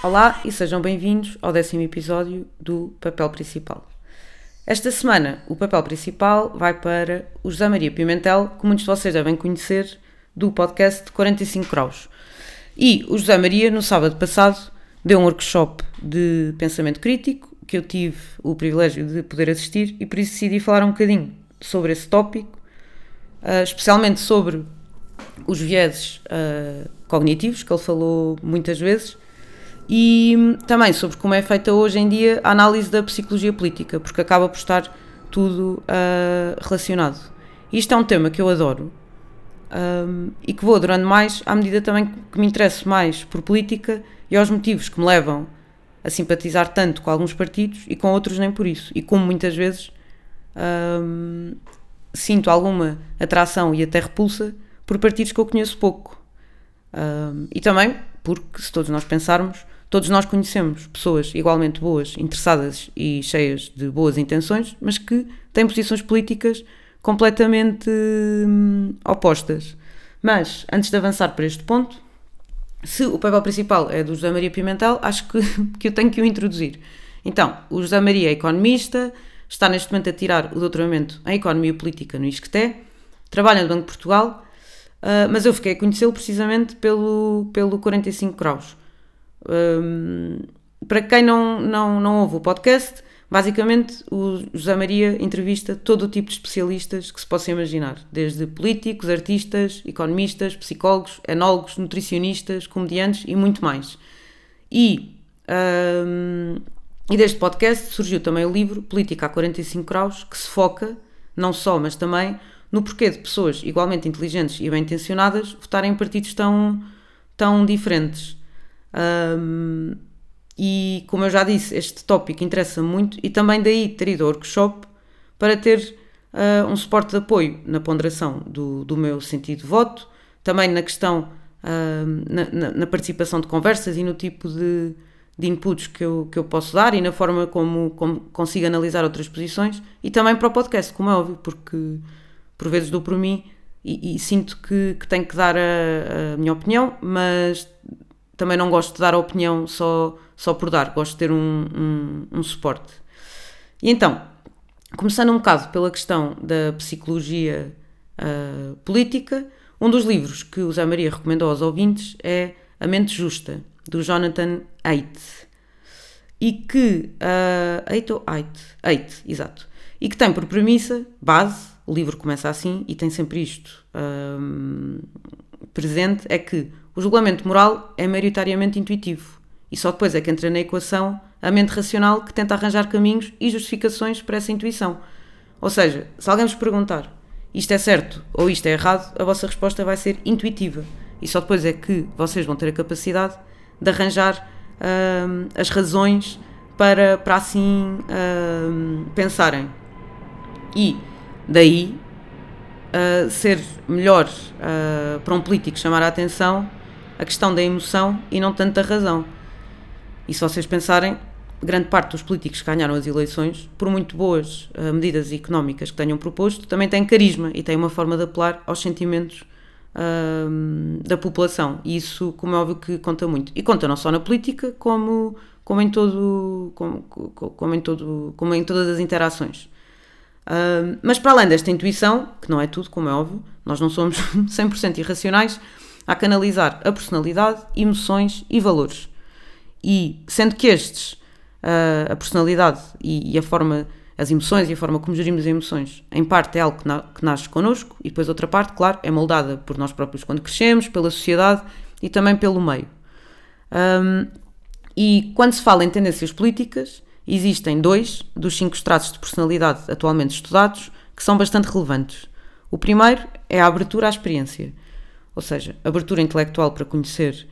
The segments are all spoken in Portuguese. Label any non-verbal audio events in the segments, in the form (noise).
Olá e sejam bem-vindos ao décimo episódio do Papel Principal. Esta semana, o papel principal vai para o José Maria Pimentel, que muitos de vocês devem conhecer do podcast 45 Graus. E o José Maria, no sábado passado, deu um workshop de pensamento crítico que eu tive o privilégio de poder assistir e por isso decidi falar um bocadinho sobre esse tópico, uh, especialmente sobre os vieses uh, cognitivos, que ele falou muitas vezes, e também sobre como é feita hoje em dia a análise da psicologia política, porque acaba por estar tudo uh, relacionado. Isto é um tema que eu adoro um, e que vou adorando mais à medida também que me interesso mais por política e aos motivos que me levam a simpatizar tanto com alguns partidos e com outros nem por isso. E como muitas vezes um, sinto alguma atração e até repulsa por partidos que eu conheço pouco. Um, e também porque, se todos nós pensarmos, todos nós conhecemos pessoas igualmente boas, interessadas e cheias de boas intenções, mas que têm posições políticas completamente hum, opostas. Mas, antes de avançar para este ponto, se o papel principal é do José Maria Pimentel, acho que, (laughs) que eu tenho que o introduzir. Então, o José Maria é economista, está neste momento a tirar o doutoramento em Economia Política no ISCTE, trabalha no Banco de Portugal, uh, mas eu fiquei a conhecê-lo precisamente pelo, pelo 45 graus. Um, para quem não, não, não ouve o podcast, basicamente o José Maria entrevista todo o tipo de especialistas que se possa imaginar, desde políticos, artistas, economistas, psicólogos, enólogos, nutricionistas, comediantes e muito mais. E, um, e deste podcast surgiu também o livro Política a 45 Graus, que se foca, não só, mas também, no porquê de pessoas igualmente inteligentes e bem intencionadas votarem em partidos tão, tão diferentes. Um, e como eu já disse, este tópico interessa muito e também daí ter ido ao workshop para ter uh, um suporte de apoio na ponderação do, do meu sentido de voto, também na questão, uh, na, na, participação de conversas e no tipo de, de inputs que eu, que eu posso dar e na forma como, como consigo analisar outras posições e também para o podcast, como é óbvio, porque por vezes dou por mim e, e sinto que, que tenho que dar a, a minha opinião, mas também não gosto de dar opinião só, só por dar, gosto de ter um, um, um suporte. E então, começando um bocado pela questão da psicologia uh, política, um dos livros que o Zé Maria recomendou aos ouvintes é A Mente Justa, do Jonathan Haidt. E que. Uh, Haidt ou Haidt? Haidt, exato. E que tem por premissa, base, o livro começa assim e tem sempre isto uh, presente: é que o julgamento moral é maioritariamente intuitivo e só depois é que entra na equação a mente racional que tenta arranjar caminhos e justificações para essa intuição. Ou seja, se alguém vos perguntar isto é certo ou isto é errado, a vossa resposta vai ser intuitiva e só depois é que vocês vão ter a capacidade de arranjar hum, as razões para, para assim hum, pensarem. E daí uh, ser melhor para um político chamar a atenção a questão da emoção e não tanto da razão. E se vocês pensarem, grande parte dos políticos que ganharam as eleições, por muito boas uh, medidas económicas que tenham proposto, também têm carisma e têm uma forma de apelar aos sentimentos uh, da população. E isso, como é óbvio, que conta muito. E conta não só na política, como, como, em, todo, como, como em, todo, como em todas as interações. Uh, mas para além desta intuição, que não é tudo, como é óbvio, nós não somos (laughs) 100% irracionais, a canalizar a personalidade, emoções e valores. E sendo que estes, a personalidade e a forma, as emoções e a forma como gerimos as emoções, em parte é algo que, na, que nasce connosco, e depois outra parte, claro, é moldada por nós próprios quando crescemos, pela sociedade e também pelo meio. Um, e quando se fala em tendências políticas, existem dois dos cinco traços de personalidade atualmente estudados que são bastante relevantes. O primeiro é a abertura à experiência. Ou seja, abertura intelectual para conhecer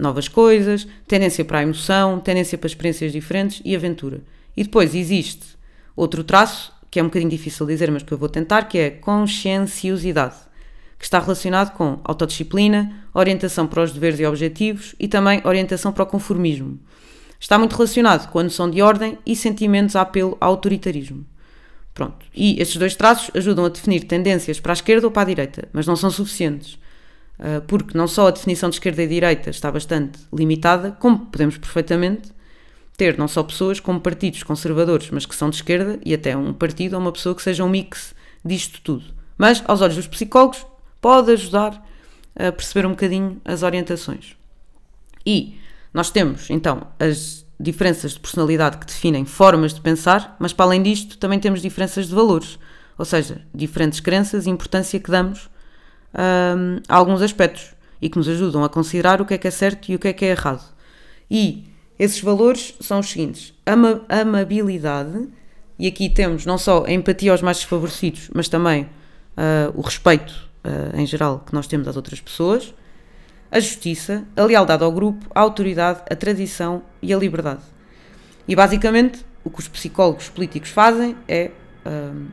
novas coisas, tendência para a emoção, tendência para experiências diferentes e aventura. E depois existe outro traço, que é um bocadinho difícil dizer, mas que eu vou tentar, que é conscienciosidade, que está relacionado com autodisciplina, orientação para os deveres e objetivos e também orientação para o conformismo. Está muito relacionado com a noção de ordem e sentimentos a apelo ao autoritarismo. Pronto. E estes dois traços ajudam a definir tendências para a esquerda ou para a direita, mas não são suficientes. uh, porque não só a definição de esquerda e direita está bastante limitada, como podemos perfeitamente ter não só pessoas como partidos conservadores, mas que são de esquerda, e até um partido ou uma pessoa que seja um mix disto tudo. Mas, aos olhos dos psicólogos, pode ajudar a perceber um bocadinho as orientações. E nós temos, então, as diferenças de personalidade que definem formas de pensar, mas para além disto também temos diferenças de valores, ou seja, diferentes crenças e importância que damos um, a alguns aspectos e que nos ajudam a considerar o que é que é certo e o que é que é errado. E esses valores são os seguintes: ama amabilidade, e aqui temos não só a empatia aos mais desfavorecidos, mas também uh, o respeito uh, em geral que nós temos às outras pessoas, a justiça, a lealdade ao grupo, a autoridade, a tradição e a liberdade. E basicamente o que os psicólogos políticos fazem é uh,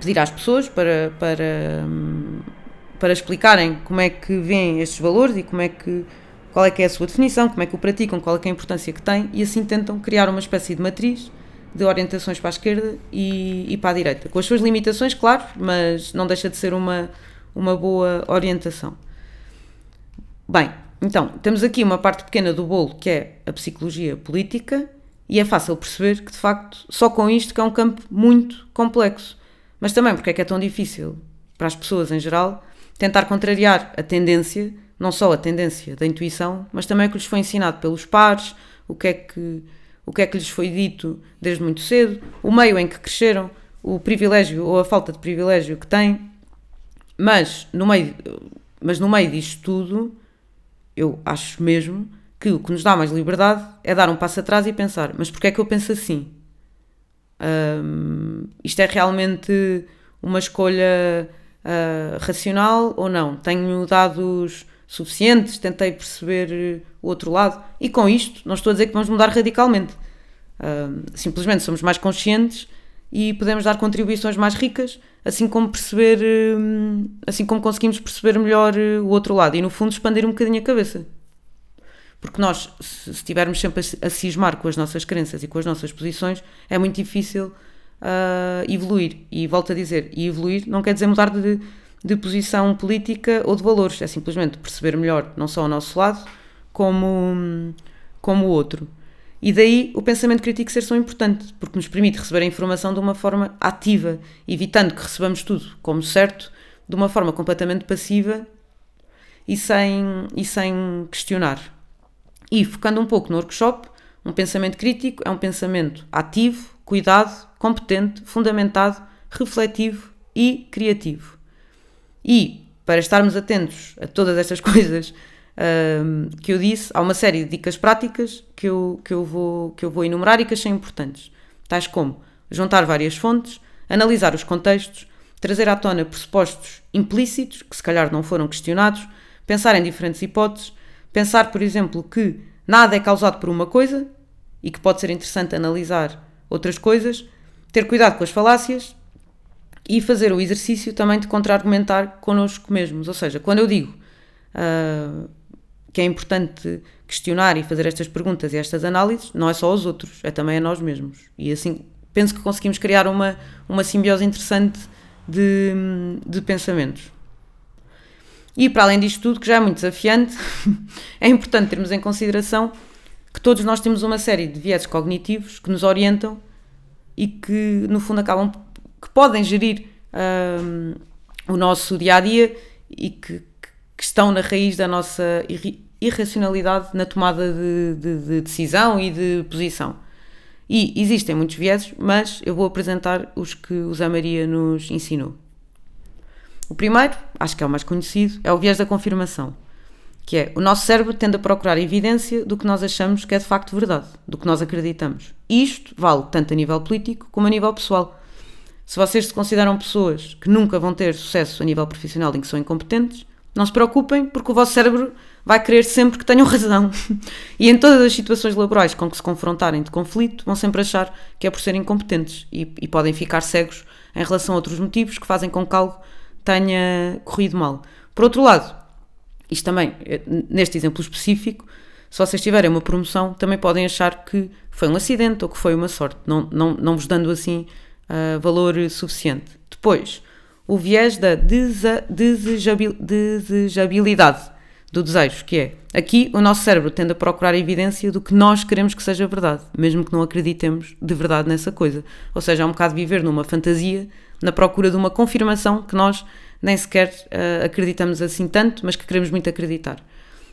pedir às pessoas para, para, um, para explicarem como é que veem estes valores e como é que qual é que é a sua definição, como é que o praticam, qual é, é a importância que tem e assim tentam criar uma espécie de matriz de orientações para a esquerda e, e para a direita, com as suas limitações, claro, mas não deixa de ser uma, uma boa orientação. Bem, então, temos aqui uma parte pequena do bolo que é a psicologia política e é fácil perceber que, de facto, só com isto que é um campo muito complexo. Mas também porque é que é tão difícil para as pessoas em geral tentar contrariar a tendência não só a tendência da intuição, mas também o que lhes foi ensinado pelos pares, o que é que, o que, é que lhes foi dito desde muito cedo, o meio em que cresceram, o privilégio ou a falta de privilégio que têm. Mas no meio, mas no meio disto tudo, eu acho mesmo que o que nos dá mais liberdade é dar um passo atrás e pensar: mas porquê é que eu penso assim? Um, isto é realmente uma escolha uh, racional ou não? Tenho dados suficientes, tentei perceber o outro lado. E com isto, não estou a dizer que vamos mudar radicalmente. Uh, simplesmente somos mais conscientes e podemos dar contribuições mais ricas, assim como perceber, uh, assim como conseguimos perceber melhor uh, o outro lado e no fundo expandir um bocadinho a cabeça. Porque nós, se estivermos sempre a, cismar com as nossas crenças e com as nossas posições, é muito difícil evoluir. E volto a dizer, e evoluir não quer dizer mudar de, de posição política ou de valores, é simplesmente perceber melhor não só o nosso lado, como, como o outro. E daí o pensamento crítico ser tão importante, porque nos permite receber a informação de uma forma ativa, evitando que recebamos tudo como certo, de uma forma completamente passiva e sem, e sem questionar. E focando um pouco no workshop, um pensamento crítico é um pensamento ativo, cuidado, competente, fundamentado, refletivo e criativo. E para estarmos atentos a todas estas (laughs) coisas que eu disse, há uma série de dicas práticas que eu, que, eu vou, que eu vou enumerar e que achei importantes, tais como juntar várias fontes, analisar os contextos, trazer à tona pressupostos implícitos, que se calhar não foram questionados, pensar em diferentes hipóteses, pensar, por exemplo, que nada é causado por uma coisa e que pode ser interessante analisar outras coisas, ter cuidado com as falácias e fazer o exercício também de contra-argumentar connosco mesmos. Ou seja, quando eu digo uh, que é importante questionar e fazer estas perguntas e estas análises, não é só aos outros, é também a nós mesmos. E assim penso que conseguimos criar uma, uma simbiose interessante de, de pensamentos. E para além disto tudo, que já é muito desafiante, (laughs) é importante termos em consideração que todos nós temos uma série de vieses cognitivos que nos orientam e que, no fundo, acabam que podem gerir um, o nosso dia a dia e que, que, estão na raiz da nossa irracionalidade na tomada de, de, de, decisão e de posição. E existem muitos vieses, mas eu vou apresentar os que o Zé Maria nos ensinou. O primeiro, acho que é o mais conhecido, é o viés da confirmação, que é o nosso cérebro tende a procurar evidência do que nós achamos que é de facto verdade, do que nós acreditamos. E isto vale tanto a nível político como a nível pessoal. Se vocês se consideram pessoas que nunca vão ter sucesso a nível profissional em que são incompetentes, não se preocupem, porque o vosso cérebro vai querer sempre que tenham razão. (laughs) e em todas as situações laborais com que se confrontarem de conflito, vão sempre achar que é por serem incompetentes e, e podem ficar cegos em relação a outros motivos que fazem com que algo tenha corrido mal. Por outro lado, isto também, eh, neste exemplo específico, se vocês tiverem uma promoção, também podem achar que foi um acidente ou que foi uma sorte, não, não, não vos dando assim uh, valor suficiente. Depois, o viés da desejabil, desejabilidade do desejo, que é aqui o nosso cérebro tende a procurar a evidência do que nós queremos que seja verdade, mesmo que não acreditemos de verdade nessa coisa. Ou seja, é um bocado viver numa fantasia, na procura de uma confirmação que nós nem sequer uh, acreditamos assim tanto, mas que queremos muito acreditar.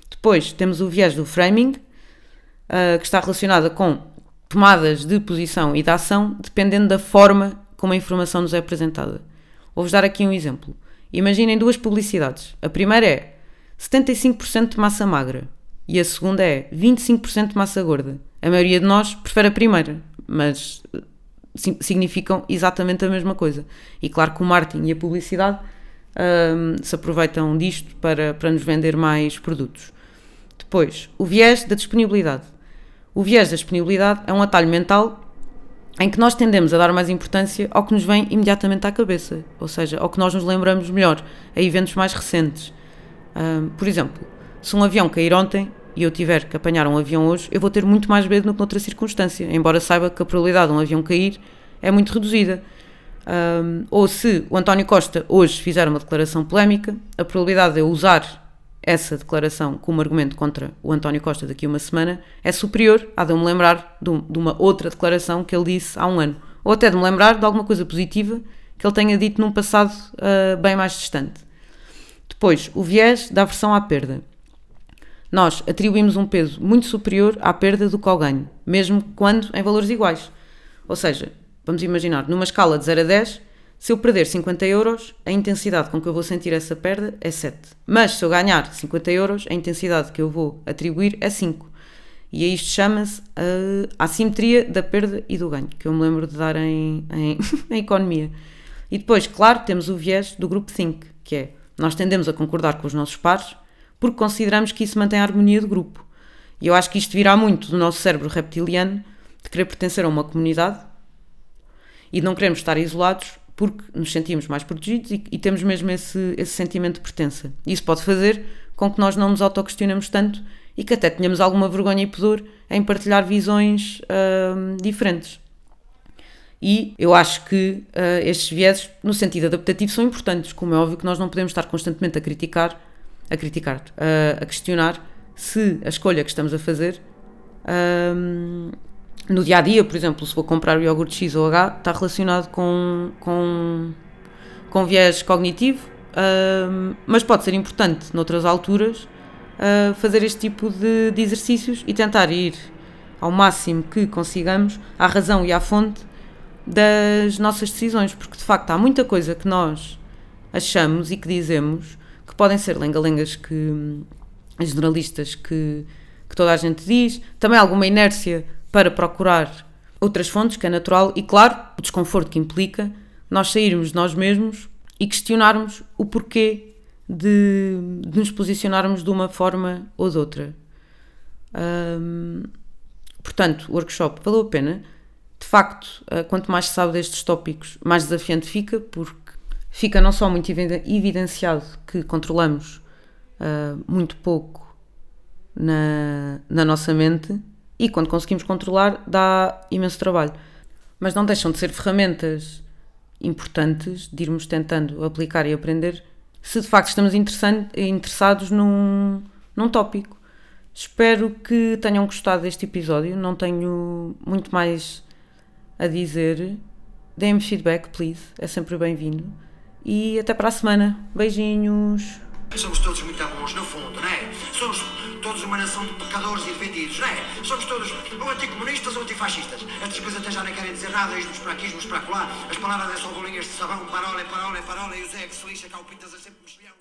Depois temos o viés do framing, uh, que está relacionada com tomadas de posição e de ação, dependendo da forma como a informação nos é apresentada. Vou-vos dar aqui um exemplo. Imaginem duas publicidades. A primeira é 75% de massa magra e a segunda é 25% de massa gorda. A maioria de nós prefere a primeira, mas eh, significam exatamente a mesma coisa. E claro que o marketing e a publicidade um, se aproveitam disto para, para nos vender mais produtos. Depois, o viés da disponibilidade. O viés da disponibilidade é um atalho mental em que nós tendemos a dar mais importância ao que nos vem imediatamente à cabeça, ou seja, ao que nós nos lembramos melhor, a eventos mais recentes. Por exemplo, se um avião cair ontem e eu tiver que apanhar um avião hoje, eu vou ter muito mais medo do que noutra circunstância, embora saiba que a probabilidade de um avião cair é muito reduzida. Um, ou se o António Costa hoje fizer uma declaração polémica, a probabilidade de eu usar essa declaração como argumento contra o António Costa daqui a uma semana é superior à de eu me lembrar de, uma outra declaração que ele disse há um ano. Ou até de me lembrar de alguma coisa positiva que ele tenha dito num passado uh, bem mais distante. Depois, o viés da aversão à perda. Nós atribuímos um peso muito superior à perda do que ao ganho, mesmo quando em valores iguais. Ou seja, vamos imaginar, numa escala de 0 a 10, se eu perder 50 euros, a intensidade com que eu vou sentir essa perda é 7. Mas se eu ganhar 50 euros, a intensidade que eu vou atribuir é 5. E isto chama-se a assimetria da perda e do ganho, que eu me lembro de dar em, em, (laughs) em economia. E depois, claro, temos o viés do grupo Think, que é nós tendemos a concordar com os nossos pares porque consideramos que isso mantém a harmonia do grupo. E eu acho que isto virá muito do nosso cérebro reptiliano de querer pertencer a uma comunidade e de não queremos estar isolados porque nos sentimos mais protegidos e, e temos mesmo esse, esse sentimento de pertença. Isso pode fazer com que nós não nos autoquestionemos tanto e que até tenhamos alguma vergonha e pudor em partilhar visões uh, diferentes. E eu acho que uh, estes vieses, no sentido adaptativo, são importantes. Como é óbvio que nós não podemos estar constantemente a criticar, a criticar, uh, a questionar se a escolha que estamos a fazer uh, no dia a dia, por exemplo, se vou comprar o iogurte X ou H, está relacionado com, com, com viés cognitivo, mas pode ser importante noutras alturas fazer este tipo de, de exercícios e tentar ir ao máximo que consigamos à razão e à fonte das nossas decisões, porque de facto há muita coisa que nós achamos e que dizemos que podem ser lenga-lengas que generalistas que, que toda a gente diz, também alguma inércia para procurar outras fontes, que é natural, e claro, o desconforto que implica nós sairmos nós mesmos e questionarmos o porquê de, de nos posicionarmos de uma forma ou de outra. portanto, o workshop valeu a pena facto, eh, quanto mais se sabe destes tópicos, mais desafiante fica, porque fica não só muito evidenciado que controlamos uh, muito pouco na, na nossa mente e quando conseguimos controlar dá imenso trabalho. Mas não deixam de ser ferramentas importantes de irmos tentando aplicar e aprender se de facto estamos interessados num, num tópico. Espero que tenham gostado deste episódio. Não tenho muito mais a dizer. Deem-me feedback, please. É sempre bem-vindo. E até para a semana. Beijinhos. Somos todos muito bons, no fundo, não é? Somos todos uma nação de pecadores e defendidos, não é? Somos todos ou anticomunistas ou antifascistas. Estas coisas até já nem querem dizer nada, ismos para aqui, ismos para lá. As palavras é só bolinhas de sabão, parola, parola, parola, e o Zé que se lixa, cá o Pintas é sempre mexilhão.